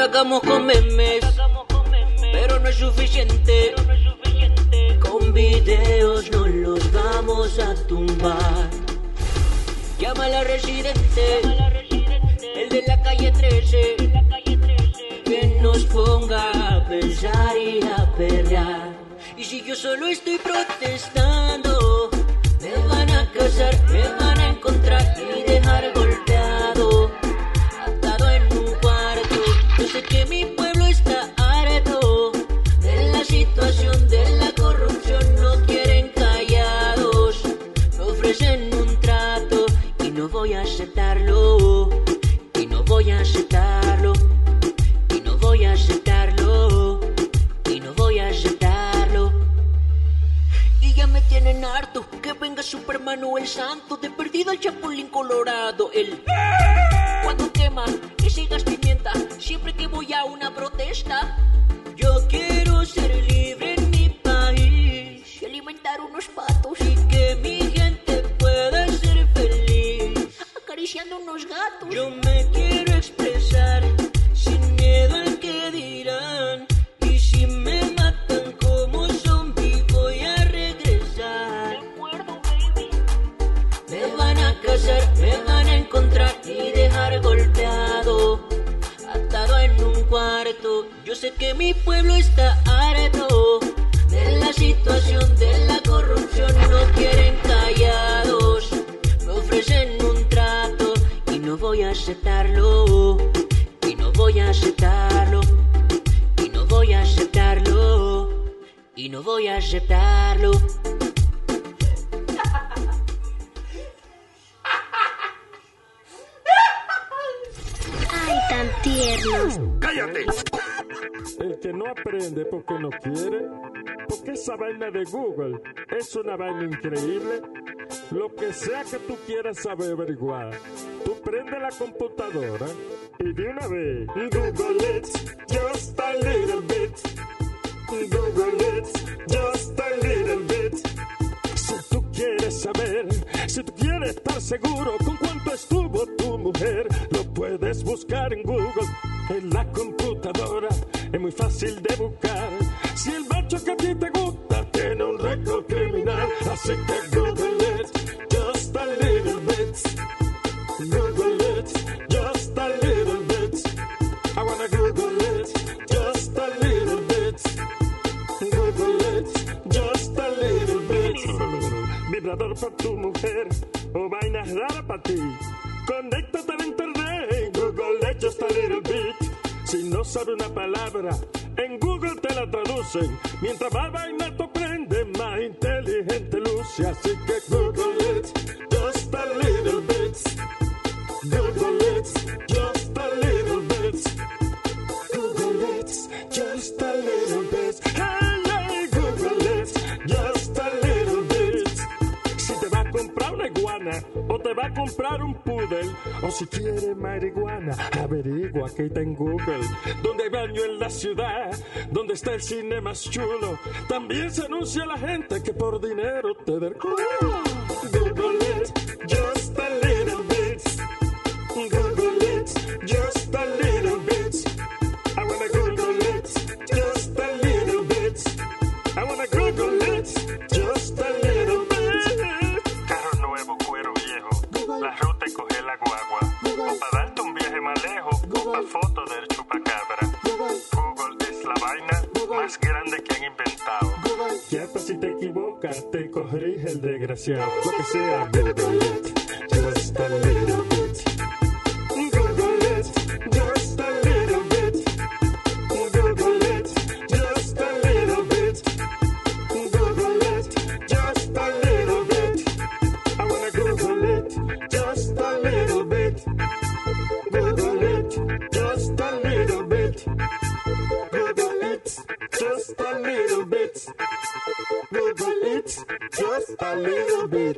Indagamos con memes, pero no es suficiente. Con videos no los vamos a tumbar. Llama a la residente, el de la calle 13, que nos ponga a pensar y a perrear. Y si yo solo estoy protestando, me van a casar, me van a encontrar y venga Superman o el santo de perdido el chapulín colorado, el cuando quema que sigas pimienta siempre que voy a una protesta. Yo quiero ser libre en mi país y alimentar unos patos y que mi gente pueda ser feliz acariciando unos gatos. Yo me quiero Yo sé que mi pueblo está harto de la situación de la corrupción. No quieren callados, me ofrecen un trato y no voy a aceptarlo. Y no voy a aceptarlo. Y no voy a aceptarlo. Y no voy a aceptarlo. Que no aprende porque no quiere, porque esa vaina de Google es una vaina increíble. Lo que sea que tú quieras saber averiguar, tú prende la computadora y de una vez Google it just a little bit. Google it just a little bit. Quieres saber, si tú quieres estar seguro con cuánto estuvo tu mujer, lo puedes buscar en Google, en la computadora. Es muy fácil de buscar. Si el macho que a ti te gusta tiene un récord criminal, así que Google it just a little bit. Vibrador tu mujer o vainas raras para ti. Conéctate a internet. Google it just a little bit. Si no sabe una palabra, en Google te la traducen. Mientras más vaina tú aprendes, más inteligente luce. Así que Google it just a little bit. Google va comprar un poodle o si quiere marihuana, averigua que está en Google. Donde hay baño en la ciudad, donde está el cine más chulo. También se anuncia a la gente que por dinero te da el culo. Google corrige el desgraciado. Lo que sea, Google it just a little bit. Google it just a little bit. Google it just a little bit. Google it just a little bit. I wanna Google it just a little bit. Google it just a little bit. Google it just a little bit. Google it just a little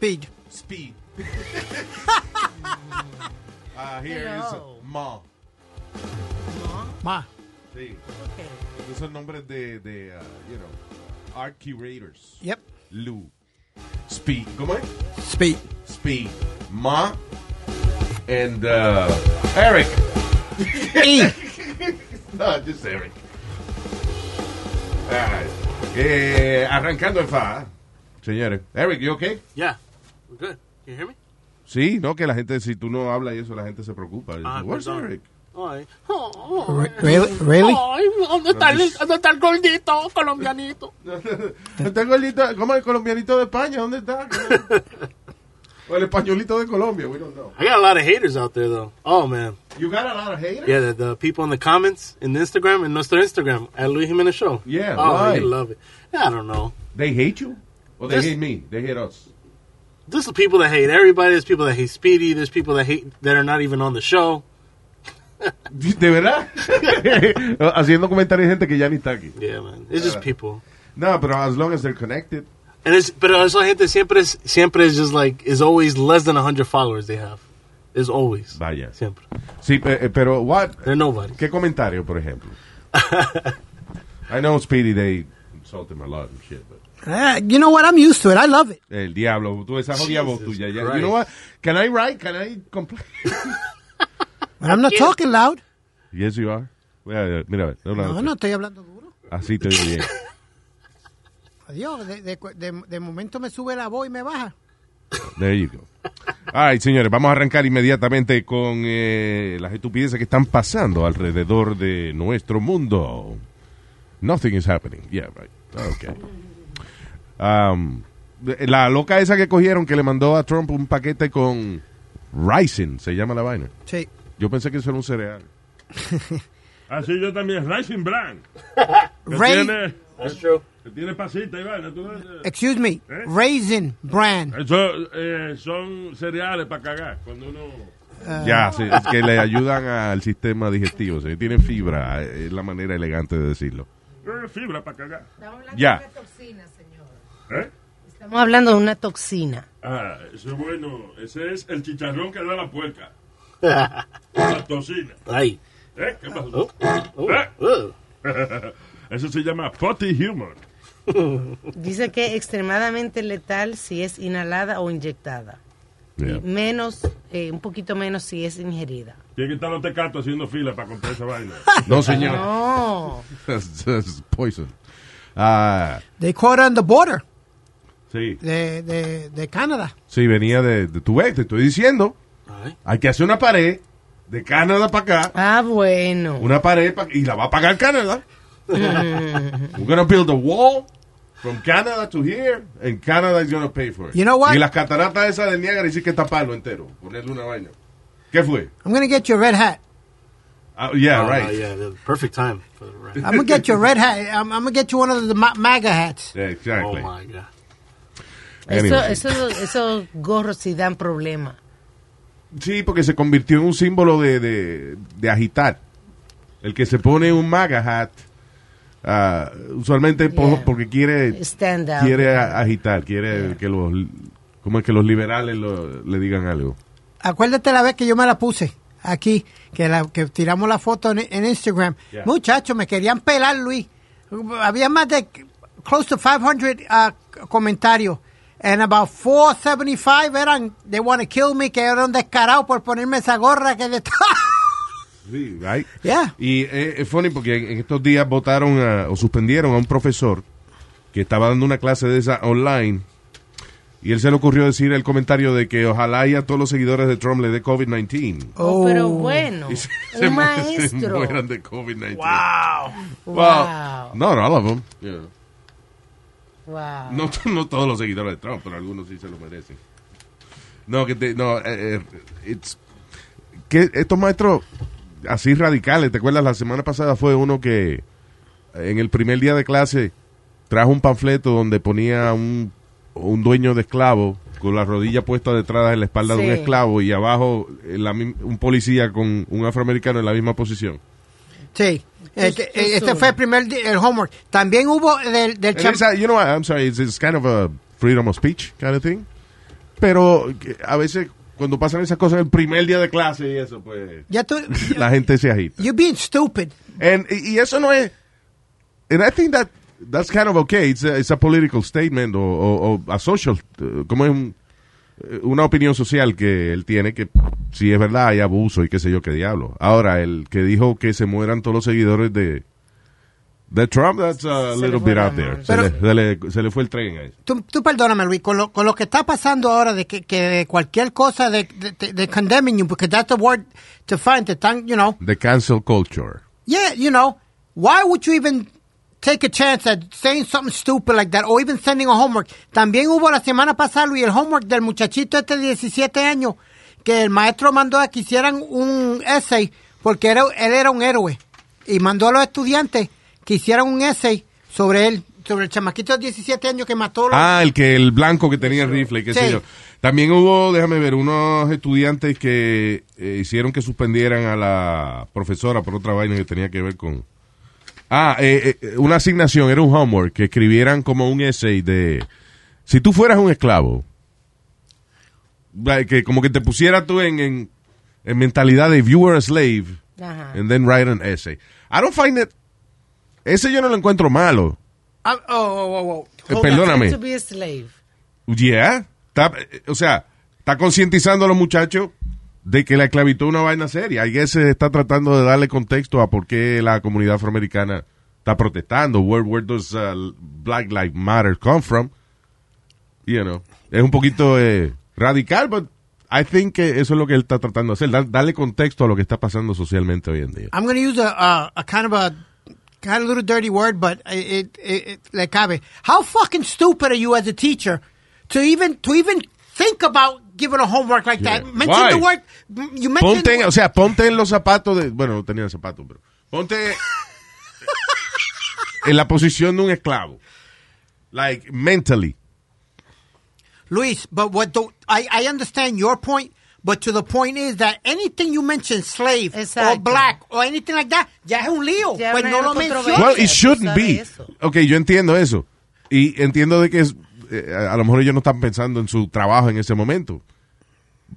Speed. speed. uh, here is Hello. Ma. Ma. Sí. Esos son nombres de, de uh, you know, art curators. Yep. Lou. Speed. ¿Cómo es? Speed. Speed. Ma. And uh, Eric. E. No, just Eric. All right. Eh, arrancando el fa. Señores. Eric, you okay? Yeah, we're good. Can you hear me? Sí, no, que la gente, si tú no hablas y eso, la gente se preocupa. Ah, Where's perdón. Eric? Ay, Re- Really? Really? ay, ¿dónde está, el, ¿dónde está el gordito colombianito? Está el gordito, ¿cómo el colombianito de España? ¿Dónde está? o el españolito de Colombia, we don't know. I got a lot of haters out there, though. Oh, man. You got a lot of haters? Yeah, the, the people in the comments in the Instagram, in nuestro Instagram, at Luis Jimenez Show. Yeah, oh, why? they love it. I don't know. They hate you? Or they Just- hate me? They hate us. There's the people that hate everybody. There's people that hate Speedy. There's people that hate that are not even on the show. ¿De verdad? Haciendo comentarios gente que ya ni está aquí. Yeah, man. It's just people. No, but as long as they're connected. And it's, pero esa gente siempre es, siempre is just like, is always less than 100 followers they have. Is always. Vaya. Siempre. Sí, eh, pero what? They're nobody. ¿Qué comentario, por ejemplo? I know Speedy, they insult him a lot and shit, but Uh, you know what? I'm used to it. I love it. el diablo, tú esa jodida voz tuya. ya-. You know what? Can I write? Can I complain? But I'm not talking loud. yes, you are. Mira, mira, no, no, No, estoy hablando duro. Así te oye bien. Adiós. De, de, de, de momento me sube la voz y me baja. There you go. All right, señores, vamos a arrancar inmediatamente con eh, las estupideces que están pasando alrededor de nuestro mundo. Nothing is happening. Yeah, right. Okay. Um, la loca esa que cogieron que le mandó a Trump un paquete con Rising, se llama la vaina. Sí. Yo pensé que eso era un cereal. Así yo también, Rising Brand. Que Ray- tiene, That's true. que tiene pasita y vaina. tú eh. Excuse me. Raisin brand. Eso eh, son cereales para cagar. Cuando uno. Ya, sí, es que le ayudan al sistema digestivo. sí, tienen fibra, eh, es la manera elegante de decirlo. eh, fibra para cagar. Ya. ¿Eh? Estamos hablando de una toxina. Ah, eso es bueno. Ese es el chicharrón que da la puerca. La tocina. Ay. ¿Eh? ¿Qué pasó? Oh, oh, ¿Eh? oh. Eso se llama potty humor. Dice que extremadamente letal si es inhalada o inyectada. Yeah. Menos, eh, un poquito menos si es ingerida. Tiene que estar los tecatos haciendo fila para comprar esa vaina. No, señor. No. That's, that's poison. Ah, They caught on the border sí, de, de, de Canadá. sí, venía de, de tu vez, te estoy diciendo. Ay. Hay que hacer una pared de Canadá para acá, Ah, bueno. una pared pa- y la va a pagar Canadá. We're gonna build a wall from Canada to here, and Canada is gonna pay for it. You know what? Y las cataratas esas del Niágara sí que taparlo entero, ponerle una vaina. ¿Qué fue? I'm going to get you a red hat. Ah, yeah, Oh, right. yeah, the perfect time for the right. I'm going to get you a red hat. I'm, I'm going to get you one of the ma- MAGA hats. Yeah, Oh exactly. my god. Eso, eso, esos gorros sí dan problema. Sí, porque se convirtió en un símbolo de, de, de agitar. El que se pone un MAGA hat, ah, usualmente Yeah. porque quiere, Stand up. quiere a- agitar, quiere que los, como es que los liberales lo- le digan algo. Acuérdate la vez que yo me la puse aquí, que, la, que tiramos la foto en, en Instagram. Yeah. Muchachos, me querían pelar, Luis. Había más de close to 500 uh, comentarios. And about 475 eran, they want to kill me, que eran descarados por ponerme esa gorra que de Sí, right? Yeah. Y eh, es funny porque en, estos días votaron a- o suspendieron a un profesor que estaba dando una clase de esa online y él se le ocurrió decir el comentario de que ojalá y a todos los seguidores de Trump le dé COVID-19. Oh, pero bueno. Y se, un se mu- se maestro. mueran de COVID-19. Wow. Well, not all of them. yeah. Wow. No, no todos los seguidores de Trump, pero algunos sí se lo merecen. No, que te, no, eh, eh, it's- que estos maestros así radicales, ¿te acuerdas? La semana pasada fue uno que en el primer día de clase trajo un panfleto donde ponía un, un dueño de esclavo con la rodilla puesta detrás de la espalda de un esclavo y abajo eh, la un policía con un afroamericano en la misma posición. Sí. Eh, Just- eh, just este fue el primer el homework. También hubo del, del a- you know what, I'm sorry, it's, it's kind of a freedom of speech kind of thing. Pero a veces cuando pasan esas cosas el primer día de clase y eso, pues Ya tú, la gente se agita. you're being stupid. And, y eso no es. And I think that that's kind of okay. It's a, it's a political statement o, a social, uh, como es un- una opinión social que él tiene que si es verdad hay abuso y qué sé yo qué diablo. Ahora, el que dijo que se mueran todos los seguidores de de Trump, that's a Se little bit out there. Se, le, se, le, se le fue el tren a eso. Tú, tú perdóname, Luis, con lo, con lo que está pasando ahora de que, que cualquier cosa de, de, de- de condemning you, because that's the word to find, te están, you know, The cancel culture. yeah, you know, why would you even take a chance at saying something stupid like that or even sending a homework? También hubo la semana pasada, Luis, el homework del muchachito este de 17 años, que el maestro mandó a que hicieran un essay porque era, él era un héroe y mandó a los estudiantes que hicieran un essay sobre él, sobre el chamaquito de 17 años que mató a los- Ah, el que el blanco que tenía el rifle, qué sé Sí. yo. También hubo, déjame ver, unos estudiantes que eh, hicieron que suspendieran a la profesora por otra vaina que tenía que ver con... Ah, eh, eh, una asignación, era un homework, que escribieran como un essay de... Si tú fueras un esclavo, que como que te pusieras tú en, en, en mentalidad de if you were a slave, Ajá. and then write an essay. I don't find it... Ese yo no lo encuentro malo. Ah, oh, oh, oh, oh. Eh, perdóname. To be a slave. Yeah. Está- eh, o sea, está concientizando a los muchachos de que la esclavitud es una vaina seria. Y se está tratando de darle contexto a por qué la comunidad afroamericana está protestando. Where, where does uh, Black Lives Matter come from? You know. Es un poquito eh, radical, but I think que eso es lo que él está tratando de hacer. dar- darle contexto a lo que está pasando socialmente hoy en día. I'm going to use a, a, a kind of a kind of little dirty word, but it, it, it le cabe. How fucking stupid are you as a teacher to even to even think about giving a homework like that? Mention Why? the word. You mentioned Ponte, the en- word- o sea, ponte en los zapatos de, bueno, no tenía zapatos, pero ponte en la posición de un esclavo. Like, mentally. Luis, but what do I I understand your point, but to the point is that anything you mention slave or black or anything like that, ya es un lío. Ya pues no lo menciones. Well, it shouldn't be. eso. Ok, yo entiendo eso. Y entiendo de que es, eh, a lo mejor ellos no están pensando en su trabajo en ese momento.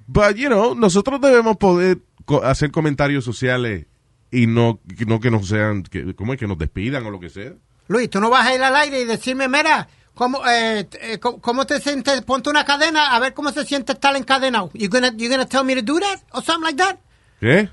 But, you know, nosotros debemos poder co- hacer comentarios sociales y no, no que nos sean, que, ¿cómo es? Que nos despidan o lo que sea. Luis, tú no vas a ir al aire y decirme, mira, ¿cómo, eh, eh, cómo, te sientes? Ponte una cadena a ver cómo se siente estar encadenado. You gonna, you gonna tell me to do that or something like that? ¿Qué?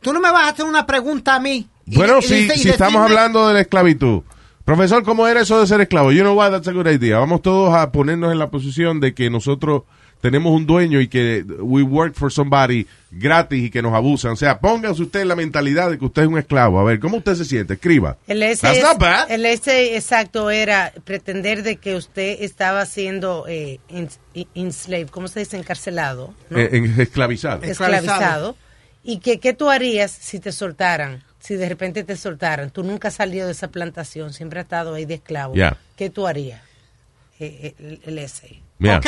Tú no me vas a hacer una pregunta a mí. Bueno, y si, y si estamos hablando de la esclavitud. Profesor, ¿cómo era eso de ser esclavo? You know what, that's a good idea. Vamos todos a ponernos en la posición de que nosotros tenemos un dueño y que we work for somebody gratis y que nos abusan. O sea, póngase usted en la mentalidad de que usted es un esclavo. A ver, ¿cómo usted se siente? Escriba. El ese, That's not bad. el ese exacto era pretender de que usted estaba siendo eh, enslaved, ¿cómo se dice? Encarcelado, ¿no? Eh, en- esclavizado. esclavizado. Y que qué tú harías si te soltaran, si de repente te soltaran. Tú nunca has salido de esa plantación, siempre has estado ahí de esclavo. Yeah. ¿Qué tú harías? Eh, eh, el, el essay. Yeah. Ok.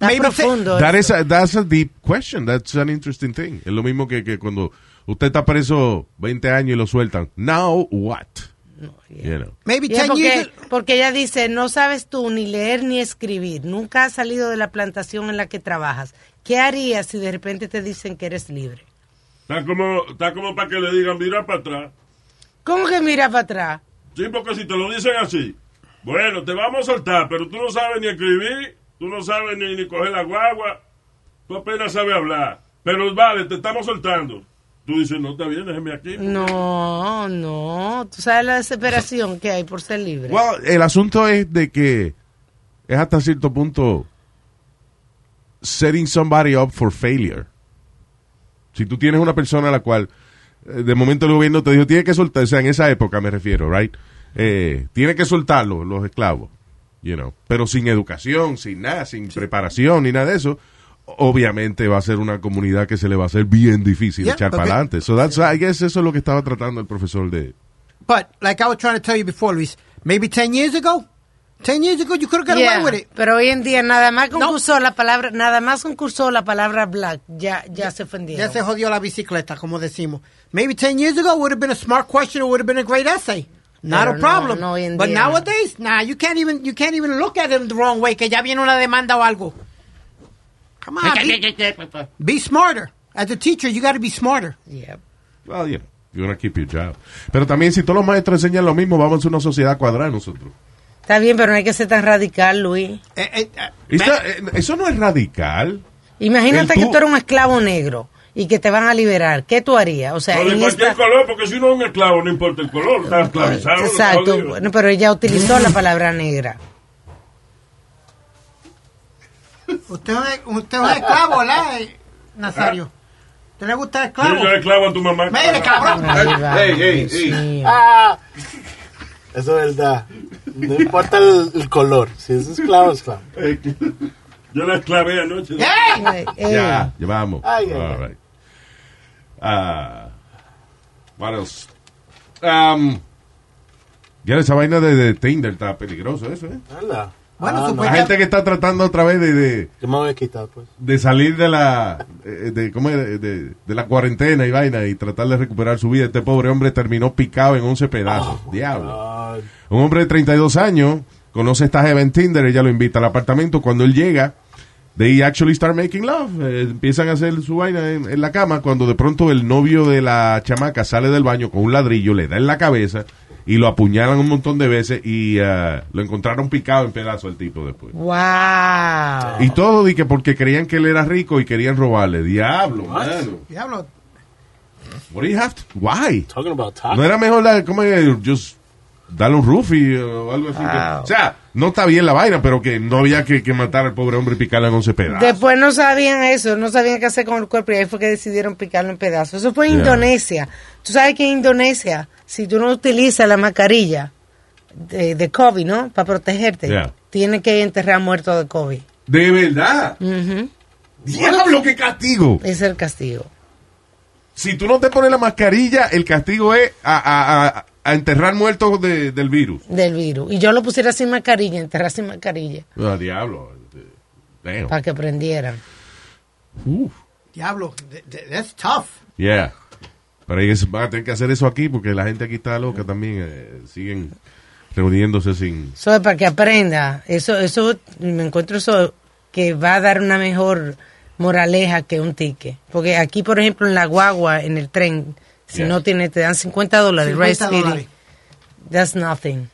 Está profundo. That is a, that's a deep question. That's an interesting thing. Es lo mismo que, que cuando usted está preso 20 años y lo sueltan. Now what? You know. maybe Yeah, 10 years. porque, porque ella dice, no sabes tú ni leer ni escribir, nunca has salido de la plantación en la que trabajas. ¿Qué harías si de repente te dicen que eres libre? Está como, está como para que le digan, mira para atrás. ¿Cómo que mira para atrás? Sí, porque si te lo dicen así, bueno, te vamos a soltar, pero tú no sabes ni escribir, tú no sabes ni, ni coger la guagua, tú apenas sabes hablar. Pero vale, te estamos soltando. Tú dices, no, está bien, déjeme aquí. No, no. Tú sabes la desesperación que hay por ser libre. Well, el asunto es de que es hasta cierto punto setting somebody up for failure. Si tú tienes una persona a la cual eh, de momento el gobierno te dijo tiene que soltar, o sea, en esa época me refiero, right? Eh, tiene que soltarlo, los esclavos, you know, pero sin educación, sin nada, sin preparación ni nada de eso. Obviamente va a ser una comunidad que se le va a hacer bien difícil Yeah, echar para adelante. So that's, I guess eso es lo que estaba tratando el profesor de, But like I was trying to tell you before, Luis, maybe 10 years ago, Ten years ago, you could have got Yeah, away with it. Pero hoy en día nada más concursó la palabra, nada más concursó la palabra black, ya, ya se ofendieron. Ya se jodió la bicicleta, como decimos. Maybe 10 years ago would have been a smart question, it would have been a great essay. Not Pero a no, problem. no, hoy en But día no. nowadays, nah, you can't even you can't even look at him the wrong way, que ya viene una demanda o algo. Come on, be, be smarter. As a teacher, you got to be smarter. Yep. Well, you know, you wanna keep your job. Pero también, si todos los maestros enseñan lo mismo, vamos a una sociedad cuadrada nosotros. Está bien, pero no hay que ser tan radical, Luis. Eh, Esta- eh, eso no es radical. Imagínate que tú- eres un esclavo negro y que te van a liberar. ¿Qué tú harías? O sea, O de cualquier esta... color, porque si uno es un esclavo, no importa el color, está esclavizado. Exacto, bueno, pero ella utilizó la palabra negra. Usted, es- usted es un esclavo, ¿verdad, eh, Nazario? ¿Te le gusta el Sí, esclavo? yo esclavo a tu mamá. Mire, cabrón. Ey, ey, ey. Eso es verdad. No importa el, el color. Si es esclavo, es esclavo. Yo la esclavé anoche. Ya, ya vamos. Ay, ay, All right. Ah, what else? Um, ya esa vaina de, de Tinder está peligroso eso, ¿eh? Anda. Bueno, Ah, La gente que está tratando otra vez de, de, Yo me voy a quitar, pues. de salir de la eh, de, ¿cómo es? de, de la cuarentena y vaina y tratar de recuperar su vida. Este pobre hombre terminó picado en 11 pedazos. Diablo. Ah, Un hombre de 32 años conoce a esta jeva en Tinder, ella lo invita al apartamento. Cuando él llega, they actually start making love. Eh, empiezan a hacer su vaina en, en la cama. Cuando de pronto el novio de la chamaca sale del baño con un ladrillo, le da en la cabeza y lo apuñalan un montón de veces y ah, lo encontraron picado en pedazos el tipo después. ¡Wow! Y todo di que porque creían que él era rico y querían robarle. Diablo, mano. Diablo. What do you have to- Why? talking about. No era mejor ¿cómo es? Just darle un roofie o algo así. que- o sea, no está bien la vaina, pero que no había que, que matar al pobre hombre y picarle en 11 pedazos. Después no sabían eso, no sabían qué hacer con el cuerpo y ahí fue que decidieron picarlo en pedazos. Eso fue en Yeah. Indonesia. Tú sabes que en Indonesia, si tú no utilizas la mascarilla de, de COVID, ¿no? Para protegerte, Yeah. tienes que enterrar muerto de COVID. De verdad. Diablo, qué castigo. Es el castigo. Si tú no te pones la mascarilla, el castigo es a, a- a- a enterrar muertos de- del virus. Del virus. Y yo lo pusiera sin mascarilla, enterrar sin mascarilla, Ah, diablo. Para que aprendieran. Uf. Diablo. th- th- That's tough. Yeah. Pero ellos van a tener que hacer eso aquí porque la gente aquí está loca también. eh, siguen reuniéndose sin... Eso es para que aprenda. Eso, eso, me encuentro eso que va a dar una mejor moraleja que un ticket. Porque aquí, por ejemplo, en la guagua, en el tren, si Yeah. no tienes, te dan 50 dólares. 50 Right, Speedy? dólares. That's nothing.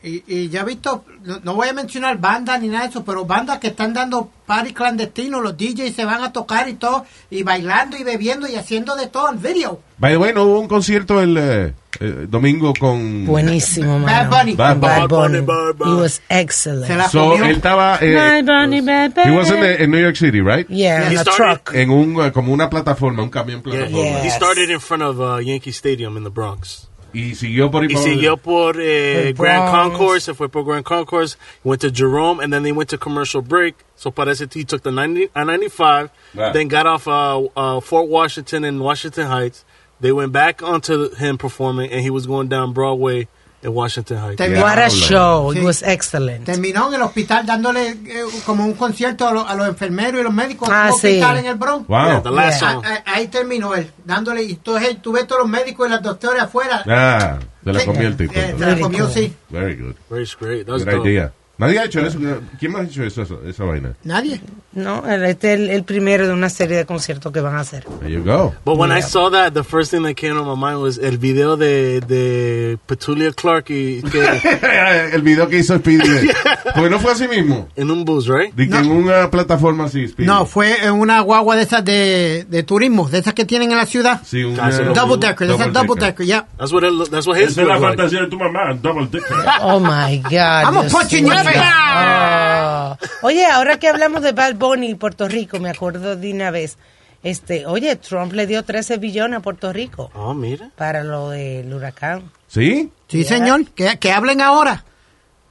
Y, y ya he visto, no, no voy a mencionar bandas ni nada de eso, pero bandas que están dando party clandestinos, los DJs se van a tocar y todo, y bailando y bebiendo y haciendo de todo en video. By the way, no hubo un concierto el eh, eh, domingo con... Buenísimo, Bad mano. Bunny. Bad Bunny. Bad Bunny. Bad Bunny. He was excellent. So, él estaba... eh, Bad Bunny, bad he was in, Bunny. the- in New York City, right? Yeah, He in a started- truck. En un, eh, como una plataforma, un camión Yeah, plataforma. He started in front of uh, Yankee Stadium in the Bronx. Y siguió por Y siguió por eh, Grand. Concourse, se fue por Grand Concourse, went to Jerome, and then they went to commercial break. So parece he took the 90, uh, 95, Right. then got off uh, uh, Fort Washington and Washington Heights. They went back onto him performing, and he was going down Broadway in Washington Heights. Te- What a show. It Sí. was excellent. Terminó en el hospital dándole eh, como un concierto a, los- a los enfermeros y los médicos en Ah, un sí. hospital en el Bronx. Wow. Yeah, the last Yeah. Ah, ah, Ahí terminó él, dándole, y tú, tú ves todos los médicos y los doctores afuera. Ah, se la Sí. comió el tipo. Eh, se la Very comió, cool. sí. Very good. Very great. That was Good dope. idea. Nadie ha hecho eso. ¿Quién más ha hecho eso, eso- esa vaina? Nadie. No, este es el, el primero de una serie de conciertos que van a hacer. There you go. But when I Yeah. saw that, the first thing that came to my mind was el video de, de Petulia Clark y que, el video que hizo Speedy. Porque no fue así mismo. en un bus, right? De que en una plataforma así, Speedy. No, fue en una guagua de esas de, de turismo, de esas que tienen en la ciudad. Sí, un lo- Double decker, de esas double decker, yeah. That's what it, that's what his Esa es la looked like. fantasía de tu mamá, double dick. Oh my God. I'm a Dios punch Oh. Oye, ahora que hablamos de Bad Bunny y Puerto Rico, me acuerdo de una vez. Este, oye, Trump le dio 13 billones a Puerto Rico Oh, mira. para lo del huracán. ¿Sí? Sí, señor, que, que hablen ahora.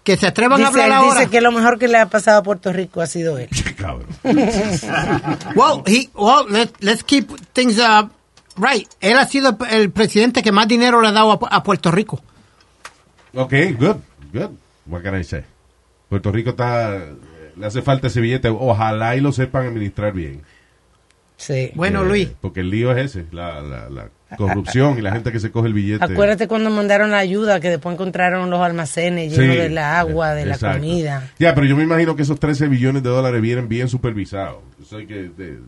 Que se atrevan a hablar él ahora. dice que lo mejor que le ha pasado a Puerto Rico ha sido él. Cabrón. Well, he, well, let, let's keep things uh, right. Él ha sido el, el presidente que más dinero le ha dado a, a Puerto Rico. Ok, good, good. What can I say? Puerto Rico está, le hace falta ese billete. Ojalá y lo sepan administrar bien. Sí. Bueno, Eh, Luis, Porque el lío es ese, la, la, la corrupción y la gente que se coge el billete. Acuérdate cuando mandaron la ayuda, que después encontraron los almacenes llenos Sí, de la agua, de exacto. la comida. Ya, pero yo me imagino que esos 13 billones de dólares vienen bien supervisados. Eso hay que, de, de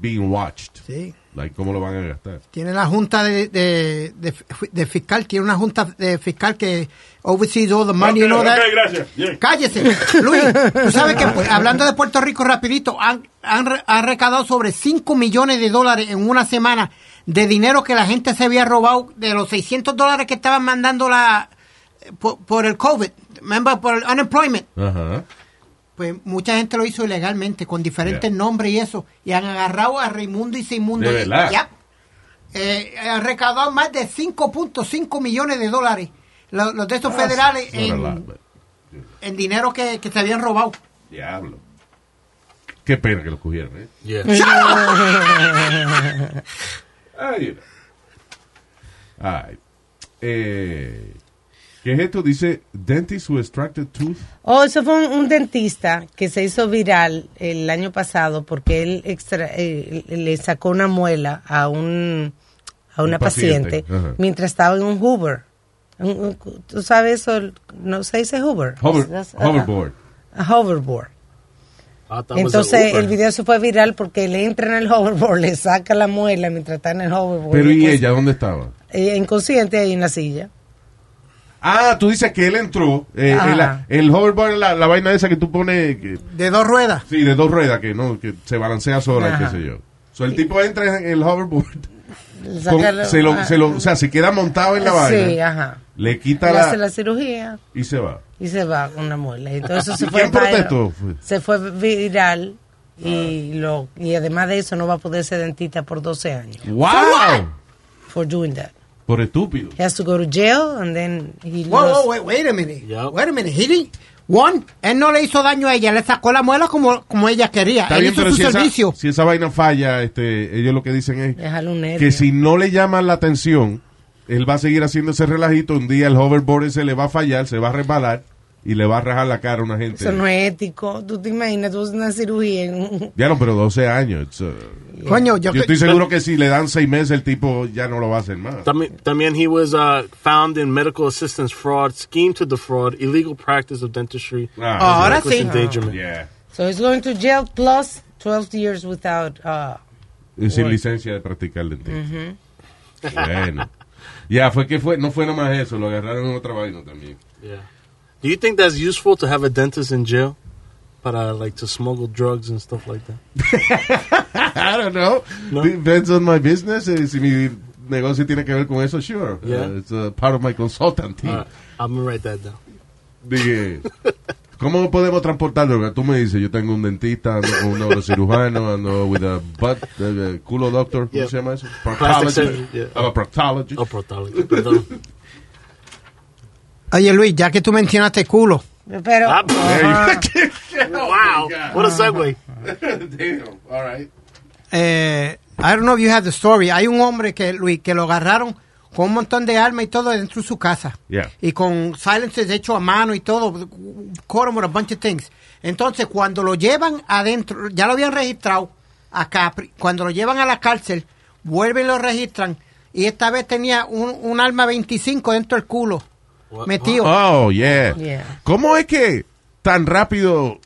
being watched. sí. Like, ¿Cómo lo van a gastar? Tiene la junta de, de, de, de fiscal, tiene una junta de fiscal que oversees all the money Ok, and all that. gracias. Bien. Cállese, Luis. Tú sabes que, pues, hablando de Puerto Rico rapidito, han, han, han recaudado sobre 5 millones de dólares en una semana de dinero que la gente se había robado de los 600 dólares que estaban mandando la por, por el COVID, remember, por el unemployment. Ajá. Pues mucha gente lo hizo ilegalmente, con diferentes Yeah. nombres y eso. Y han agarrado a Raimundo y Seimundo. ¿De y-? Ya. Eh, han recaudado más de 5.5 millones de dólares. Los, los de estos federales Not a lot, en, but- en dinero que, que se habían robado. Diablo. Qué pena que lo cogieron, ¿eh? Yeah. Ay, Ay. Eh, ¿Qué es esto? Dice, dentist who extracted tooth. Oh, eso fue un, un dentista que se hizo viral el año pasado porque él extra- eh, le sacó una muela a un a una Un paciente, mientras estaba en un Hoover. ¿Tú sabes eso? ¿No se dice Hoover? Hover- That's- hoverboard. A hoverboard. I thought it was a Entonces el video se fue viral porque le entra en el hoverboard, le saca la muela mientras está en el hoverboard. Pero ¿y ella dónde estaba? eh, inconsciente ahí en la silla. Ah, tú dices que él entró. eh, el, el hoverboard es la, la vaina esa que tú pones. que- De dos ruedas. sí, de dos ruedas, que no, que se balancea sola, y qué sé yo. So, el tipo entra en el hoverboard. Con- se lo, ah, se lo, o sea, se queda montado en la vaina. Sí, ajá. Le quita Le hace la, la cirugía y se va. y se va con una muela. Entonces ¿Y se fue quién viral. protestó? Se fue viral y lo y además de eso no va a poder ser dentista por 12 años. ¡Wow! For doing that. Por estúpido. He has to go to jail and then he Whoa, lost- whoa, wait, wait a minute. Yep. Wait a minute. He didn't- one, él no le hizo daño a ella, le sacó la muela como, como ella quería. Está él bien, hizo pero su si esa, servicio. si esa vaina falla, este, ellos lo que dicen es que si no le llaman la atención, él va a seguir haciendo ese relajito. Un día el hoverboard ese le va a fallar, se va a resbalar y le va a rajar la cara a una gente. Eso no es ético. Tú te imaginas, tú haces una cirugía Ya no, pero 12 años. uh, Coño, yo, yo estoy seguro que si le dan 6 meses, el tipo ya no lo va a hacer más. También, también he was uh, found in medical assistance fraud, scheme to defraud, illegal practice of dentistry, Ah, ahora reckless sí. endangerment. yeah. So he's going to jail plus 12 years without uh, Sin licencia de practicar dentista. Bueno. Ya, fue que fue, no fue nomás eso, lo agarraron en otra vaina también. Yeah. Do you think that's useful to have a dentist in jail? Para like to smuggle drugs and stuff like that. I don't know. No. Depends on my business. Eh, Si mi negocio tiene que ver con eso, sure. Yeah. Uh, it's a part of my consultant team. All right, I'm gonna write that down. Dije, ¿cómo podemos transportarlo? Tú me dices, yo tengo un dentista, ando con un neurocirujano, ando with a butt, eh, culo doctor, ¿cómo Yeah. se llama eso? Surgery, yeah. I'm a proctologist. Oh, proctologist. Perdón. Oye, Luis, ya que tú mencionaste culo, Pero Ah, you- wow, what a segue. Damn, all right. eh, I don't know if you have the story. Hay un hombre que, Luis, que lo agarraron con un montón de armas y todo dentro de su casa. Yeah. Y con silencers hechos a mano y todo. Caught him with a bunch of things. Entonces, cuando lo llevan adentro, ya lo habían registrado acá. Cuando lo llevan a la cárcel, vuelven y lo registran. Y esta vez tenía un, un arma 25 dentro del culo. Metido. Oh, yeah. Yeah. ¿Cómo es que tan rápido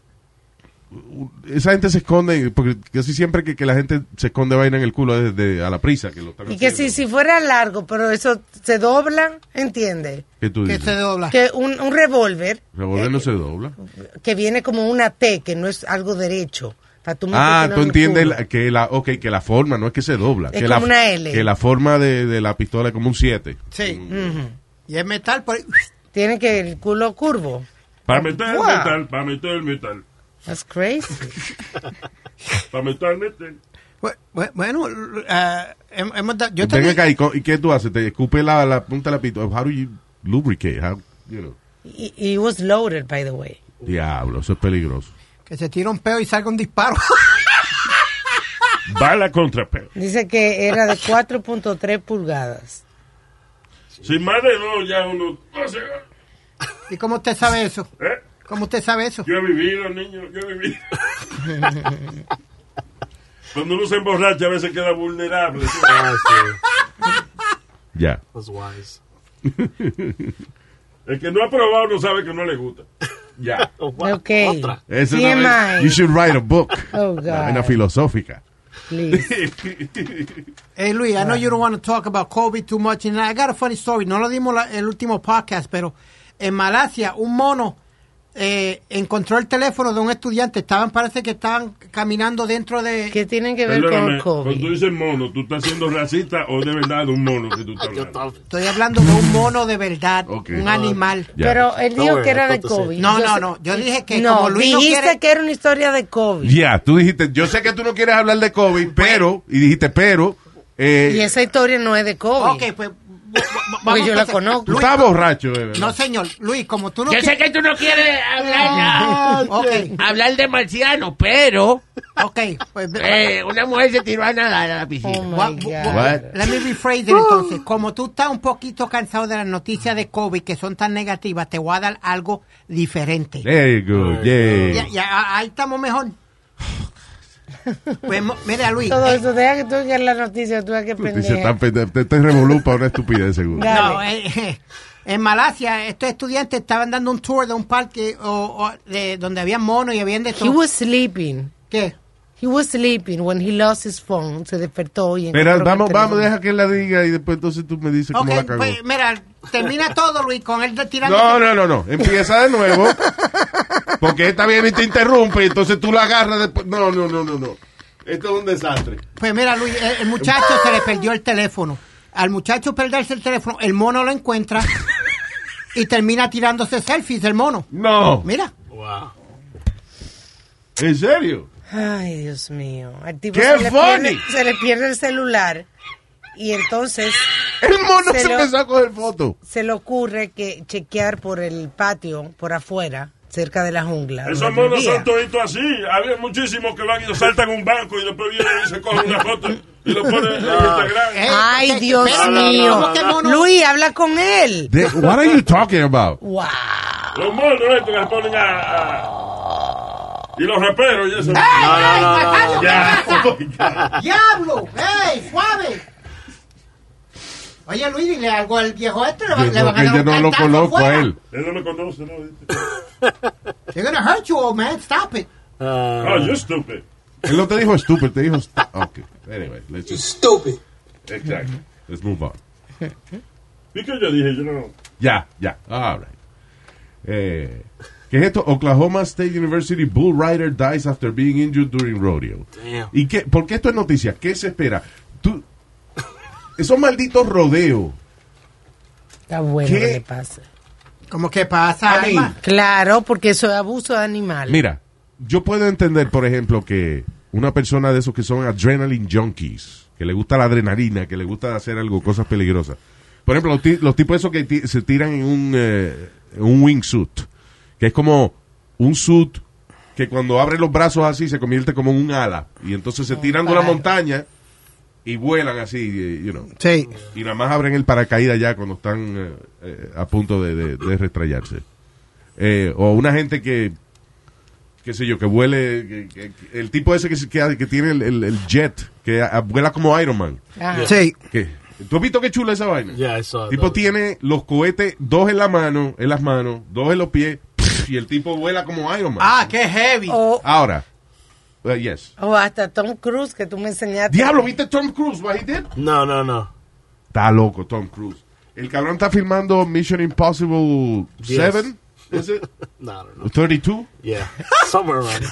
esa gente se esconde? Porque casi siempre que, que la gente se esconde vaina en el culo es de, a la prisa. Que lo están y que si, si fuera largo, pero eso se dobla, ¿entiendes? ¿Qué tú Que dices? se dobla. Que un, un revólver Revolver no se dobla. que viene como una T, que no es algo derecho. Tú Ah, tú entiendes la- que la, okay, que la forma no es que se dobla. Es que la, una L. Que la forma de, de la pistola es como un 7. Sí. Y es metal por ahí. Tiene que el culo curvo. Para meter el Wow. metal, para meter el metal. That's crazy. Para meter el metal. Bu- bu- Bueno, hem- hemos da- yo Ven tenía- acá, ¿y, co- ¿y qué tú haces? Te escupe la, la punta de la pistola. How do you lubricate? How, you know. Was loaded, by the way. Diablo, eso es peligroso. que se tira un peo y salga un disparo. Bala contra peo. Dice que era de 4.3 pulgadas. Si más de dos ya uno... o sea, ¿Y cómo usted sabe eso? ¿eh? ¿Cómo usted sabe eso? Yo he vivido, niño, yo he vivido. Cuando uno se emborracha a veces queda vulnerable. Ah, sí. Ya. That's wise. El que no ha probado no sabe que no le gusta. Ya. Ok. Otra. Es- you should write a book. Oh, God. Una filosófica. Please. Hey Luis, I know you don't want to talk about COVID too much. And I got a funny story. No lo dimos la- el último podcast, pero en Malasia un mono eh, encontró el teléfono de un estudiante. Estaban, parece que estaban caminando dentro de. ¿Qué tienen que ver Perdóname, con cuando tú COVID? dices mono, ¿tú estás siendo racista o de verdad de un mono que tú estás hablando? Estoy hablando de un mono de verdad, un animal. Ya. Pero él dijo que era de. COVID. No, no, no. Yo dije que no, como Luis no dijiste quiere- que era una historia de COVID. Ya, tú dijiste, yo sé que tú no quieres hablar de COVID, pero, y dijiste, pero, eh, Y esa historia no es de COVID. Ok, pues. Porque yo la conozco. tú estás borracho, verdad. No, señor. Luis, como tú no Yo sé quieres. que tú no quieres hablar, Ok, hablar de marciano, pero ok. Pues, eh, una mujer se tiró a nadar a la piscina. Oh, my What-? Let me rephrase it entonces. Como tú estás un poquito cansado de las noticias de COVID que son tan negativas, te voy a dar algo diferente. There you go, yeah. Ahí estamos mejor. Pues, mira, Luis. Todo eh, eso, deja que tú digas la noticia, tú hay que Dice, aprender. tan pende- te, te revolú para una estupidez, seguro. No, Dale. eh, en Malasia, estos estudiantes estaban dando un tour de un parque o, o de, donde había monos y habían de He todo. was sleeping. ¿Qué? He was sleeping when he lost his phone. Se despertó y encontró vamos, el vamos, deja que él la diga y después entonces tú me dices cómo la cagó. pues mira, termina todo, Luis, con él tirando. No, no, no, no. Empieza de nuevo. Porque esta bien te interrumpe y entonces tú la agarras después. No, no, no, no, no. Esto es un desastre. Pues mira, Luis, el, el muchacho se le perdió el teléfono. Al muchacho perderse el teléfono, el mono lo encuentra y termina tirándose selfies del mono. No. Mira. Wow. ¿En serio? Ay, Dios mío. Al tipo ¡Qué se le, funny! pierde, se le pierde el celular y entonces El mono Se se, lo- empezó a coger fotos. se le ocurre que chequear por el patio, por afuera, cerca de la jungla. Esos monos son toditos así. Había muchísimos que van y saltan un banco y después vienen y se cogen una foto y lo ponen en Instagram. Ay, Dios mío. ¿cómo que mono? Luis, habla con él. What are you talking about? Wow. Los monos estos que se ponen a... y los raperos y eso. ¡Ey, No, no, ey, no, no, Nazario, no. Ya. ¿qué pasa? ¡Diablo! ¡Ey, suave! Oye, Luis, dile algo al viejo este. Le, va- le van a dar yo un no lo cantazo conozco a afuera. él. Él no me conoce, ¿no? They're gonna hurt you, old man. Stop it. Uh, Oh, you stupid. Él no te dijo estúpido, te dijo... sta- Ok. Anyway, let's just... Stupid. Exactly. Let's move on. ¿Y qué yo dije? Yo no... Ya, ya. All right. Eh, ¿Qué es esto? Oklahoma State University bull rider dies after being injured during rodeo. Damn. ¿Y qué? ¿Por qué esto es noticia? ¿Qué se espera? Tú, esos malditos rodeos. Está bueno ¿Qué? que le pase. ¿Cómo que pasa, A mí. Alma? Claro, porque eso es abuso de animal. Mira, yo puedo entender, por ejemplo, que una persona de esos que son adrenaline junkies, que le gusta la adrenalina, que le gusta hacer algo, cosas peligrosas. Por ejemplo, los, los tipos esos que se tiran en un, eh, en un wingsuit, que es como un suit que cuando abre los brazos así se convierte como en un ala. Y entonces se tiran de una montaña y vuelan así, eh, you know. Sí. Y nada más abren el paracaídas ya cuando están eh, eh, a punto de, de, de restrayarse. Eh, o una gente que, qué sé yo, que vuele, que- que- que- el tipo ese que, que, que tiene el, el- el jet, que a- vuela como Iron Man. Ajá. Sí. Que, ¿Tú has visto qué chula esa vaina? Yeah, I saw El tipo that. tiene los cohetes, dos en la mano, en las manos, dos en los pies, y el tipo vuela como Iron Man. Ah, qué heavy. O, Ahora, uh, yes. o hasta Tom Cruise, que tú me enseñaste. Diablo, ¿viste Tom Cruise? What he did? No, no, no. Está loco Tom Cruise. El cabrón está filmando Mission Impossible Yes. 7, ¿es it? No, no, no. 32? Yeah. Somewhere around.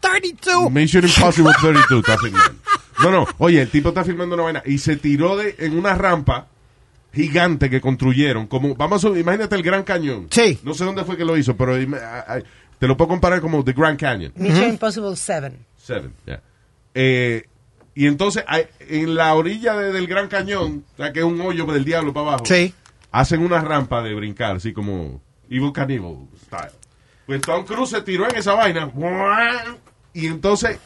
32. Mission Impossible 32 está filmando. No, no, oye, el tipo está filmando una vaina y se tiró de, en una rampa gigante que construyeron. Como, vamos a, imagínate el Gran Cañón. Sí. No sé dónde fue que lo hizo, pero te lo puedo comparar como The Grand Canyon. Mission Impossible 7. Seven, ya. Eh, y entonces, hay- en la orilla de- del Gran Cañón, o sea, que es un hoyo del diablo para abajo, Sí. hacen una rampa de brincar, así como Evil Cannibal style. Pues Tom Cruise se tiró en esa vaina, y entonces,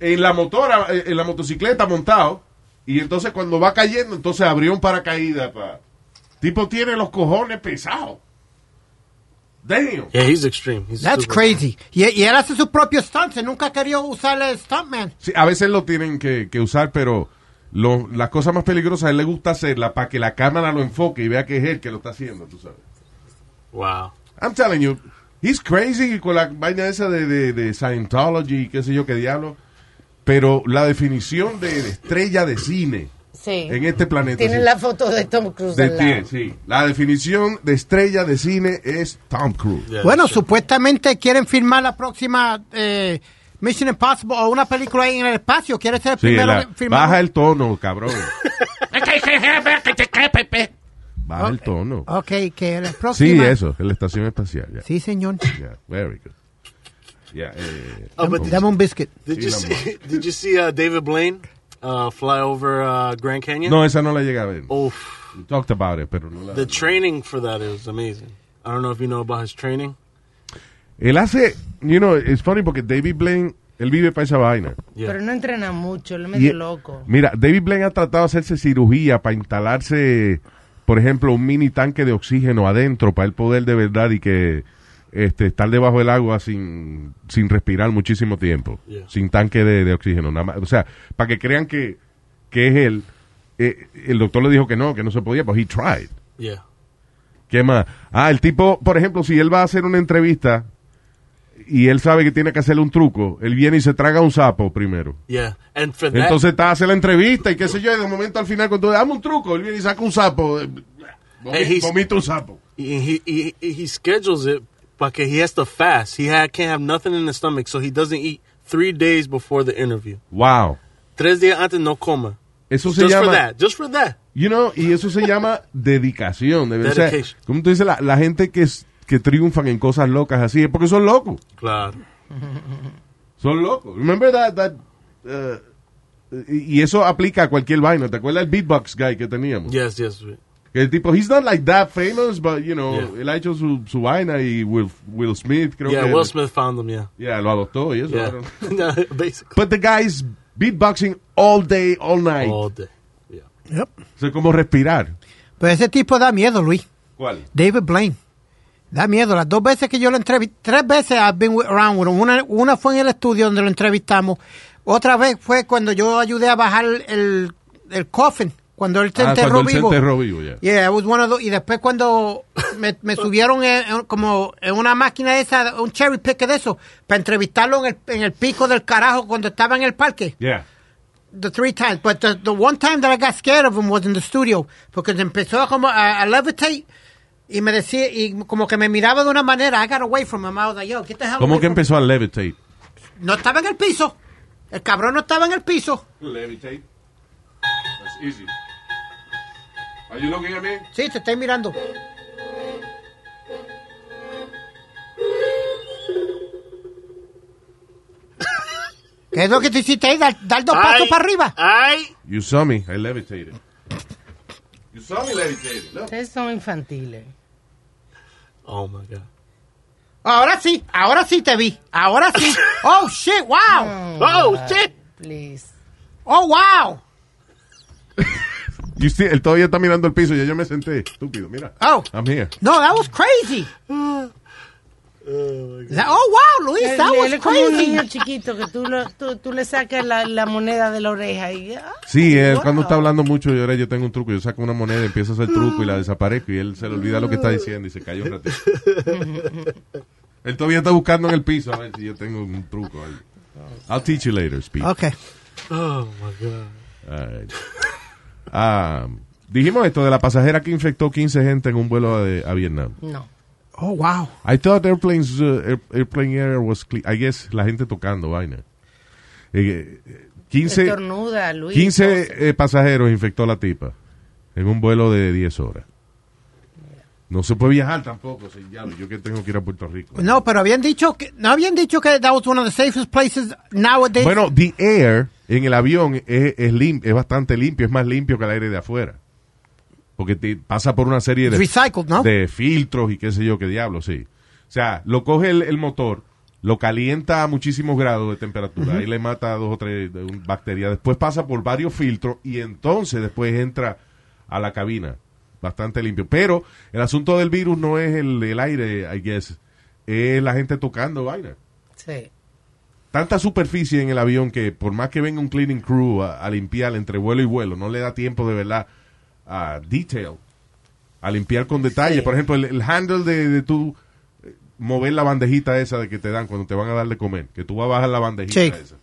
en la motora, eh, en la motocicleta montado, y entonces cuando va cayendo, entonces abrió un paracaídas. Pa. Tipo tiene los cojones pesados. Damn. Yeah, he's extreme. He's That's crazy. Y, y él hace sus propios stunts. Él nunca querido usar el stuntman. Sí, a veces lo tienen que, que usar, pero lo, las cosas más peligrosas a él le gusta hacerla para que la cámara lo enfoque y vea que es él que lo está haciendo, tú sabes. Wow. I'm telling you, he's crazy con la vaina esa de, de, de Scientology, qué sé yo, qué diablo. Pero la definición de, estrella de cine Sí. en este planeta. Tienen sí. la foto de Tom Cruise De al lado. ti, sí. La definición de estrella de cine es Tom Cruise. Yeah, Bueno, sure. supuestamente quieren filmar la próxima eh, Mission Impossible o una película ahí en el espacio. Quiere ser el Sí, primero la- en filmar. baja el tono, cabrón. Baja el tono. Ok, que la Sí, próxima. eso, en la estación espacial. ya. Sí, señor. Yeah, very good. Yeah, Oh, but did, Dame un biscuit. did you see? Did you see uh, David Blaine uh, fly over uh, Grand Canyon? no, esa no la llega a ver. Oof. We talked about it, pero no la... The training for that is amazing. I don't know if you know about his training. Él hace, you know, it's funny porque David Blaine, él vive para esa vaina. Yeah. Pero no entrena mucho, él es Y- medio loco. Mira, David Blaine ha tratado de hacerse cirugía para instalarse, por ejemplo, un mini tanque de oxígeno adentro para el poder de verdad y que este, estar debajo del agua sin, sin respirar muchísimo tiempo, Yeah. sin tanque de, de oxígeno. Nada más. O sea, para que crean que, que es él. Eh, el doctor le dijo que no, que no se podía, pero he tried. Yeah. ¿Qué más? Ah, el tipo, por ejemplo, si él va a hacer una entrevista y él sabe que tiene que hacerle un truco, él viene y se traga un sapo primero. Yeah. And for that, Entonces está a hacer la entrevista y qué sé yo, y de momento al final cuando dame un truco, él viene y saca un sapo, eh, vomita un sapo. he, he, he schedules it because he has to fast. He can't have nothing in his stomach, so he doesn't eat three days before the interview. Wow. Tres días antes no coma. Eso se Just for llama, that. Just for that. you know, y eso se llama dedicación. De verdad. O sea, Dedication. como tú dices, la, la gente que, es- que triunfan en cosas locas así es porque son locos. Claro. Son locos. Remember that, that uh, y y eso aplica a cualquier vaina. ¿Te acuerdas el beatbox guy que teníamos? Yes, yes. El tipo, he's not like that famous, but, you know, Yeah. él ha hecho su, su vaina y Will, Will Smith, creo yeah, que... Will Smith found them, yeah. Yeah, lo adoptó y eso. Yeah. Basically. But the guy's beatboxing all day, all night. All day. Yeah. Yep. O sea, como respirar. Pero ese tipo da miedo, Luis. ¿Cuál? David Blaine. Da miedo. Las dos veces que yo lo entrevisté, tres veces I've been with- around with him. Una, una fue en el estudio donde lo entrevistamos. Otra vez fue cuando yo ayudé a bajar el, el coffin. Cuando él se Ah, enterró cuando él se vivo. enterró vivo, ya. Yeah, I was one of those- y después cuando me, me subieron en- en- como en una máquina esa, un cherry picker de eso, para entrevistarlo en el, en el pico del carajo cuando estaba en el parque. Yeah. The three times. But the, the one time that I got scared of him was in the studio. Porque se empezó como a, a levitate y me decía, y como que me miraba de una manera. I got away from him. I was like, yo, the hell ¿Cómo que empezó a levitate? No estaba en el piso. El cabrón no estaba en el piso. Levitate. That's easy. Are you looking at me? Sí, te estoy mirando. ¿Qué es lo que te hiciste ahí? Dar, dar dos pasos para arriba. Ay. You saw me. I levitated. You saw me levitated. Look. Ustedes son infantiles. Oh my God. Ahora sí, ahora sí te vi. Ahora sí. Oh, shit, wow. Oh, shit. Please. Oh, wow. You see, él todavía está mirando el piso y yo me senté. Estúpido, mira. Oh. I'm here. No, that was crazy. That- oh, wow, Luis, Él, that él was es como un crazy. niño chiquito que tú, lo- tú, tú le sacas la, la moneda de la oreja y ah, Sí, él wow. cuando está hablando mucho, yo ahora yo tengo un truco, yo saco una moneda, empiezo a hacer truco y la desaparezco y él se le olvida lo que está diciendo y se calla un ratito. él todavía está buscando en el piso a ver si yo tengo un truco ahí. I'll teach you later, Speed. Okay. Oh my God. All right. Ah, dijimos esto de la pasajera que infectó 15 gente en un vuelo a, a Vietnam. No. Oh, wow. I thought airplanes, uh, air- airplane air was clean. I guess la gente tocando vaina. Eh, eh, 15, Estornuda, Luis. 15 eh, pasajeros infectó la tipa en un vuelo de 10 horas. No se puede viajar tampoco. sí, ya, yo que tengo que ir a Puerto Rico. No, pero habían dicho que, no habían dicho que that was one of the safest places nowadays. Bueno, the air en el avión es, es, lim- es bastante limpio, es más limpio que el aire de afuera. Porque te pasa por una serie de, Recycled, ¿no? de filtros y qué sé yo, qué diablo, sí. O sea, lo coge el, el motor, lo calienta a muchísimos grados de temperatura, ahí le mata dos o tres bacterias, después pasa por varios filtros y entonces después entra a la cabina. bastante limpio. Pero el asunto del virus no es el, el aire, I guess, es la gente tocando vaina. Sí. Tanta superficie en el avión que por más que venga un cleaning crew a, a limpiar entre vuelo y vuelo, no le da tiempo de verdad a detail, a limpiar con detalle. Sí. Por ejemplo, el, el handle de, de tú eh, mover la bandejita esa de que te dan cuando te van a dar de comer, que tú vas a bajar la bandejita Sí. esa.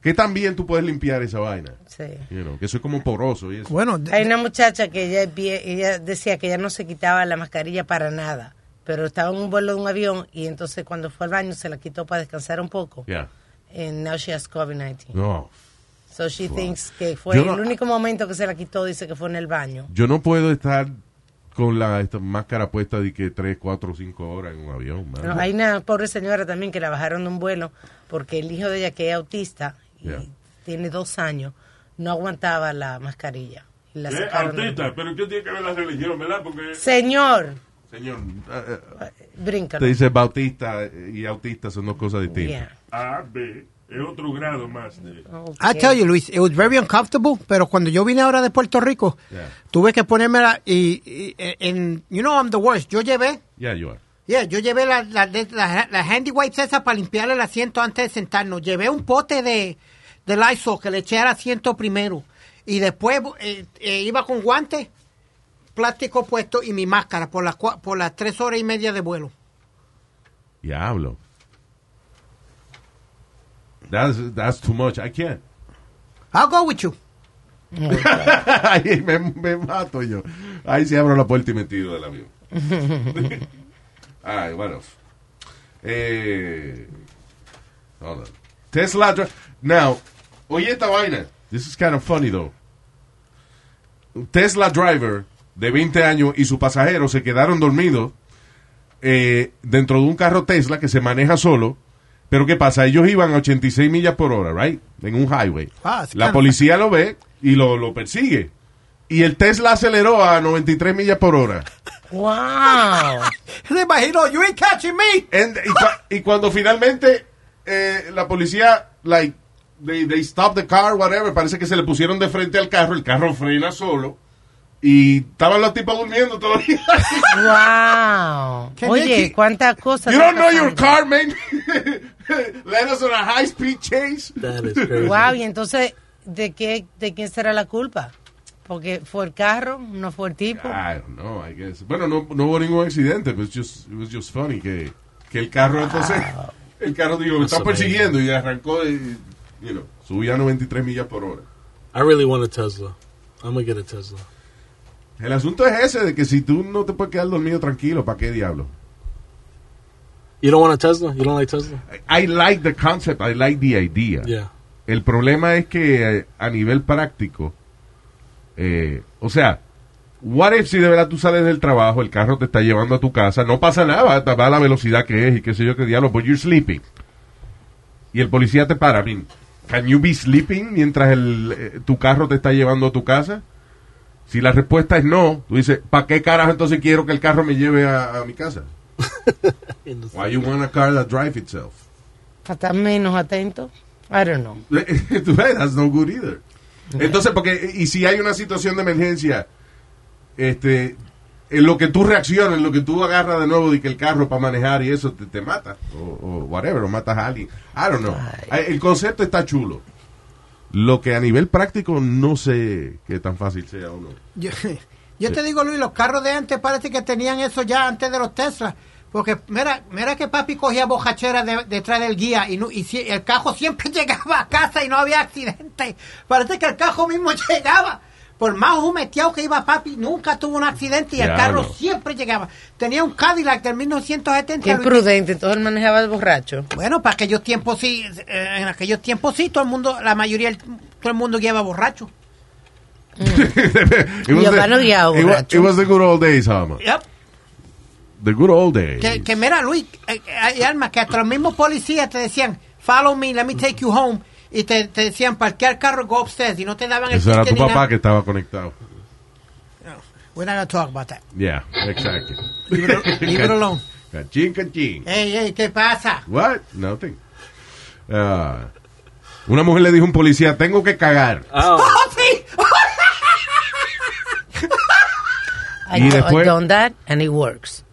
Que también tú puedes limpiar esa vaina. Sí. You know, que eso es como poroso y eso. Bueno, Hay una muchacha que ella, ella decía que ella no se quitaba la mascarilla para nada, pero estaba en un vuelo de un avión y entonces cuando fue al baño se la quitó para descansar un poco. Yeah. And now she has COVID-19. No. So she thinks que fue Yo no- el único momento que se la quitó, dice que fue en el baño. Yo no puedo estar con la esta máscara puesta de que 3, 4, 5 horas en un avión. man. No, hay una pobre señora también que la bajaron de un vuelo porque el hijo de ella, que es autista y Yeah. tiene dos años, no aguantaba la mascarilla. La autista, pero ¿qué tiene que ver la religión, verdad? Porque Señor, Señor, eh, eh, bríncalo. te dice bautista y autista son dos cosas distintas. Yeah. A, B, es otro grado más de... I tell you, Luis, it was very uncomfortable, pero cuando yo vine ahora de Puerto Rico, Yeah. tuve que ponerme la, y, y- en, you know, I'm the worst. Yo llevé, Yeah, you are. yeah, yo llevé la, la, la, la handy wipes esa para limpiar el asiento antes de sentarnos. Llevé un pote de, de Lysol que le eché al asiento primero. Y después eh, eh, iba con guantes, plástico puesto y mi máscara por las, por las tres horas y media de vuelo. Diablo. That's, that's too much. I can't. I'll go with you. Ahí me, me mato yo. Ahí se abro la puerta y me tiro del avión. Ay, bueno. Eh, hold on. Tesla. Now, oye esta vaina. This is kind of funny though. Tesla driver de 20 años y su pasajero se quedaron dormidos eh, dentro de un carro Tesla que se maneja solo. Pero ¿qué pasa? Ellos iban a 86 millas por hora, right? En un highway. Ah, La policía lo ve y lo, lo persigue. Y el Tesla aceleró a 93 millas por hora. Wow. Se imaginó, you ain't catching me. And- y, cua- y cuando finalmente eh, la policía, like, they, they stop the car, whatever, parece que se le pusieron de frente al carro, el carro frena solo. Y estaban los tipos durmiendo todavía. Wow. Oye, cuántas cosas. You don't know your car, man. Let us on a high speed chase. That is crazy. Wow, y entonces, ¿de qué, de quién será la culpa? Porque fue el carro, no fue el tipo. I don't know, I guess. Bueno, no, no hubo ningún accidente, but it's just, it was just funny que, que el carro entonces, el carro digo, me está persiguiendo y arrancó y, you know, subía a 93 millas por hora. I really want a Tesla. I'm gonna get a Tesla. El asunto es ese, de que si tú no te puedes quedar dormido tranquilo, ¿para qué diablo? You don't want a Tesla? You don't like Tesla? I like the concept, I like the idea. Yeah. El problema es que eh, a nivel práctico, eh, o sea, what if si de verdad tú sales del trabajo, el carro te está llevando a tu casa, no pasa nada, va va a la velocidad que es y qué sé yo qué diablo, but you're sleeping. Y el policía te para, I mean, can you be sleeping mientras el, eh, tu carro te está llevando a tu casa? Si la respuesta es no, tú dices, ¿para qué carajo entonces quiero que el carro me lleve a, a mi casa? Why you want a car that drive itself? Para estar menos atento. I don't know. That's no good either. Entonces, porque, y si hay una situación de emergencia, este, en lo que tú reaccionas, en lo que tú agarras de nuevo de que el carro para manejar y eso te, te mata, o, o whatever, o matas a alguien. I don't know. El concepto está chulo. Lo que a nivel práctico no sé qué tan fácil sea o no. Yo, yo te digo, Luis, los carros de antes parece que tenían eso ya antes de los Tesla. Porque mira, mira que papi cogía bojachera de- detrás del guía y, no, y si- el carro siempre llegaba a casa y no había accidente. Parece que el carro mismo llegaba. Por más humeteado que iba papi, nunca tuvo un accidente y el Diablo. carro siempre llegaba. Tenía un Cadillac del 1970. Qué prudente, todo él manejaba el borracho. Bueno, para aquellos tiempos sí, eh, en aquellos tiempos sí, todo el mundo, la mayoría, del- todo el mundo guiaba borracho. It was the- it was the good old days, Hama. Yep. The good old days. Que, que mira, Luis, eh, eh, hay almas que hasta los mismos policías te decían, follow me, let me take you home. Y te, te decían, parquear carro, go upstairs. Y no te daban el Eso era tu papá nada. que estaba conectado. We're not gonna talk about that. Yeah, exactly. Leave it, leave it alone. Cachín, cachín. Ey, ey, ¿qué pasa? What? Nothing. Ah, una mujer le dijo a un policía, tengo que cagar. Oh, ¡Oh, sí! I Y después- I done that and it works.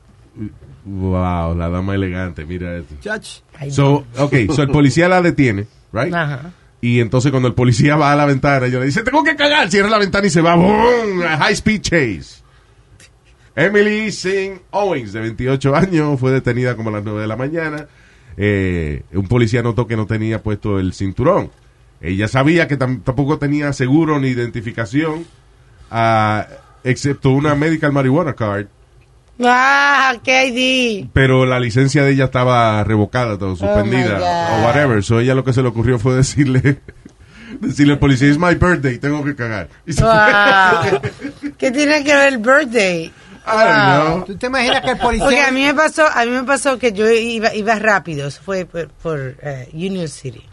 Wow, la dama elegante, mira esto. Judge. I So, okay, so el policía la detiene, right? Ajá. Y entonces cuando el policía va a la ventana, ella le dice, tengo que cagar, cierra la ventana y se va, ¡boom! a high speed chase. Emily Singh Owens, de 28 años, fue detenida como a las 9 de la mañana. Eh, un policía notó que no tenía puesto el cinturón. Ella sabía que tam- tampoco tenía seguro ni identificación, ah, excepto una medical marijuana card, Ah, qué ID. pero la licencia de ella estaba revocada, todo suspendida, Oh, o whatever. So ella lo que se le ocurrió fue decirle, decirle al policía, it's my birthday, tengo que cagar. Wow. ¿Qué tiene que ver el birthday? I don't know. ¿Tú te imaginas que el Porque policía... a mí me pasó, a mí me pasó que yo iba, iba rápido, eso fue por, por, eh, Union City.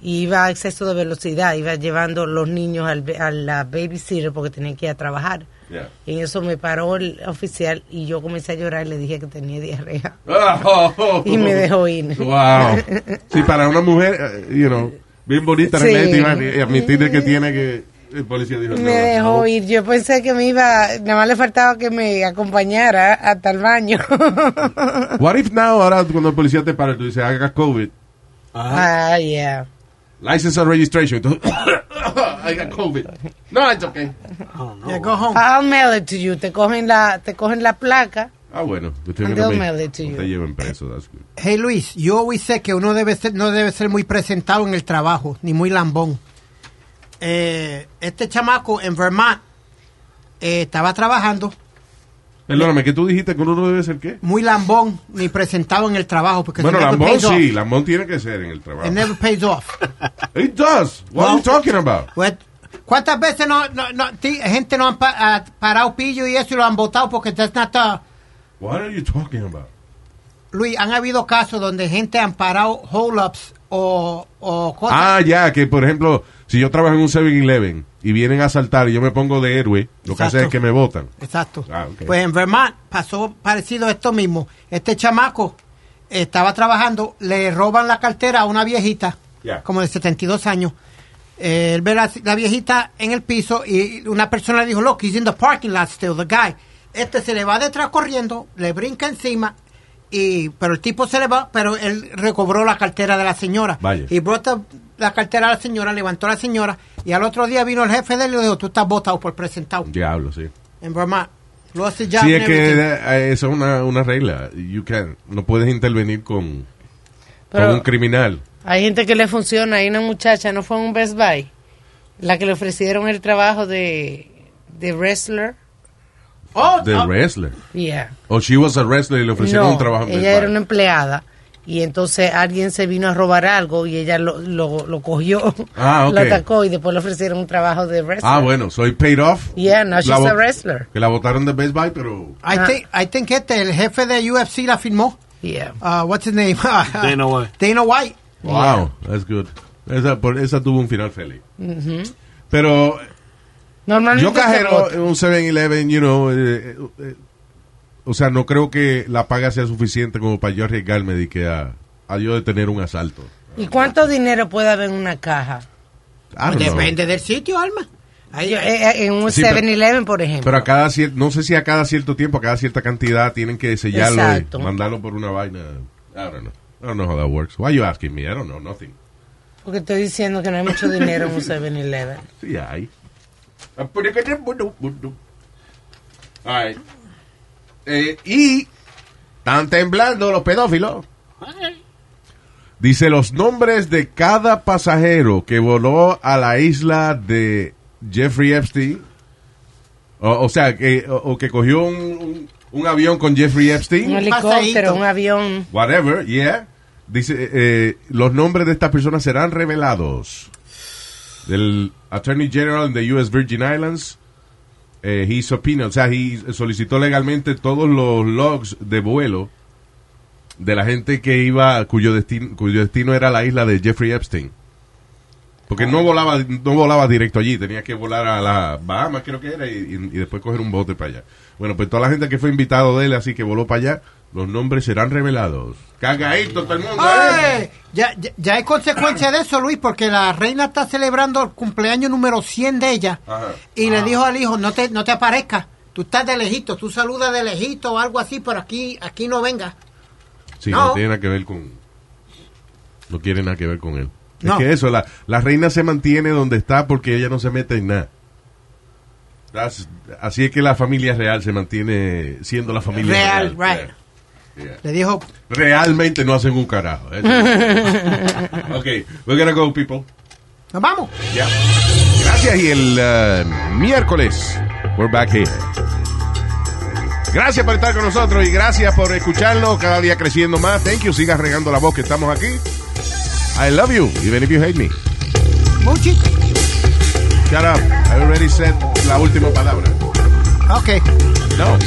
Y iba a exceso de velocidad, iba llevando los niños al, a la babysitter porque tenían que ir a trabajar. Yeah. Y en eso me paró el oficial y yo comencé a llorar y le dije que tenía diarrea. Oh. Y me dejó ir. Wow. Sí, para una mujer, eh, you know, bien bonita, Sí. y admitirle que tiene que... El policía dijo, Me dejó no. ir. Yo pensé que me iba, nada más le faltaba que me acompañara hasta el baño. What if now, ahora cuando el policía te para, tú dices, haga COVID, ah, yeah. License and registration, entonces, I got COVID. No, it's okay. Yeah, go home. I'll mail it to you. Te cogen la, te cogen la placa. Ah, bueno. Usted And no they'll me- mail it to no you. te lleven preso, that's good. Hey Luis, yo always sé que uno debe ser, no debe ser muy presentado en el trabajo, ni muy lambón. Eh, este chamaco en Vermont eh, estaba trabajando Perdóname, que tú dijiste que uno no debe ser qué? muy lambón, ni presentado en el trabajo, porque Bueno, Lambón pays off. sí, Lambón tiene que ser en el trabajo. It never pays off. It does. What are you talking about? ¿Cuántas veces no, no, no- gente no han pa- ha parado pillo y eso y lo han votado porque that's not the- What are you talking about? Luis, han habido casos donde gente han parado hold-ups o, o cosas. Ah, ya, que por ejemplo, si yo trabajo en un 7-Eleven y vienen a asaltar y yo me pongo de héroe, lo que hace Exacto. es que me votan. Exacto. Ah. Pues en Vermont pasó parecido a esto mismo. Este chamaco estaba trabajando, le roban la cartera a una viejita, Ya. como de 72 años. Eh, él ve la, la viejita en el piso y una persona le dijo, look, he's in the parking lot still, the guy. Este se le va detrás corriendo, le brinca encima, y pero el tipo se le va, pero él recobró la cartera de la señora. Vaya. Y brota la cartera a la señora, levantó a la señora, y al otro día vino el jefe de él y le dijo, tú estás votado por presentado Diablo, sí. en Vermont. Lost his job Sí, es que everything. eh, eso es una, una regla. You can, no puedes intervenir con, Pero- con un criminal. Hay gente que le funciona. Hay una muchacha, no fue en un Best Buy, la que le ofrecieron el trabajo de, de wrestler. Oh, The oh, wrestler. Yeah. O she was a wrestler y le ofrecieron No, un trabajo ella era una empleada y entonces alguien se vino a robar algo y ella lo, lo, lo cogió, Ah, ok. lo atacó y después le ofrecieron un trabajo de wrestler. Ah, bueno, soy paid off. Yeah, now she's La a wrestler. Que la votaron de Best Buy, pero... I think, I think este, el jefe de UFC la firmó. Yeah. Uh, what's his name? Dana White. Dana White. Wow, that's good. Esa, por- esa tuvo un final feliz. Ujú. Pero Normalmente yo cajero en un 7-Eleven, you know, eh, eh, eh, o sea, no creo que la paga sea suficiente como para yo arriesgarme de que a, a yo de tener un asalto. ¿Y cuánto dinero puede haber en una caja? I don't know. Depende del sitio, Alma. Ahí- en un Sí, pero- 7-Eleven, por ejemplo. Pero a cada cierto, no sé si a cada cierto tiempo, a cada cierta cantidad tienen que sellarlo Exacto. y mandarlo por una vaina. I don't know. I don't know how that works. Why you asking me? I don't know, nothing. Porque estoy diciendo que no hay mucho dinero en un 7-Eleven. Sí hay. Alright. Eh, y están temblando los pedófilos. Dice los nombres de cada pasajero que voló a la isla de Jeffrey Epstein. O, o sea, que, o, o que cogió un, un- un avión con Jeffrey Un Epstein. helicóptero, paseíto. un avión. Whatever, yeah. Dice, eh, los nombres de estas personas serán revelados. Del Attorney General de US Virgin Islands, eh, he subpoenaed, o sea, he solicitó legalmente todos los logs de vuelo de la gente que iba, cuyo destino, cuyo destino era la isla de Jeffrey Epstein. Porque no volaba, no volaba directo allí, tenía que volar a las Bahamas, creo que era, y- y después coger un bote para allá. Bueno, pues toda la gente que fue invitado de él, así que voló para allá, los nombres serán revelados. Cagadito todo el mundo, ¿eh? ¡Ay! Ya, ya, ya hay consecuencia de eso, Luis, porque la reina está celebrando el cumpleaños número 100 de ella Ajá. y le dijo al hijo, no te, no te aparezcas, tú estás de lejito, tú saludas de lejito o algo así, pero aquí, aquí no venga. Sí, no. No. tiene nada que ver con. No quiere nada que ver con él. No. Es que eso, la, la reina se mantiene donde está porque ella no se mete en nada. That's- así es que la familia real se mantiene siendo la familia Real, real. right. Yeah, yeah. Le dijo, Realmente no hacen un carajo. Eso. ok, we're gonna go, people. nos vamos. Ya. Gracias y el eh, miércoles, we're back here. Gracias por estar con nosotros y gracias por escucharnos cada día creciendo más. Thank you. Sigas regando la voz que estamos aquí. I love you, even if you hate me. Muchi. Shut up. I already said la última palabra. Ok. No.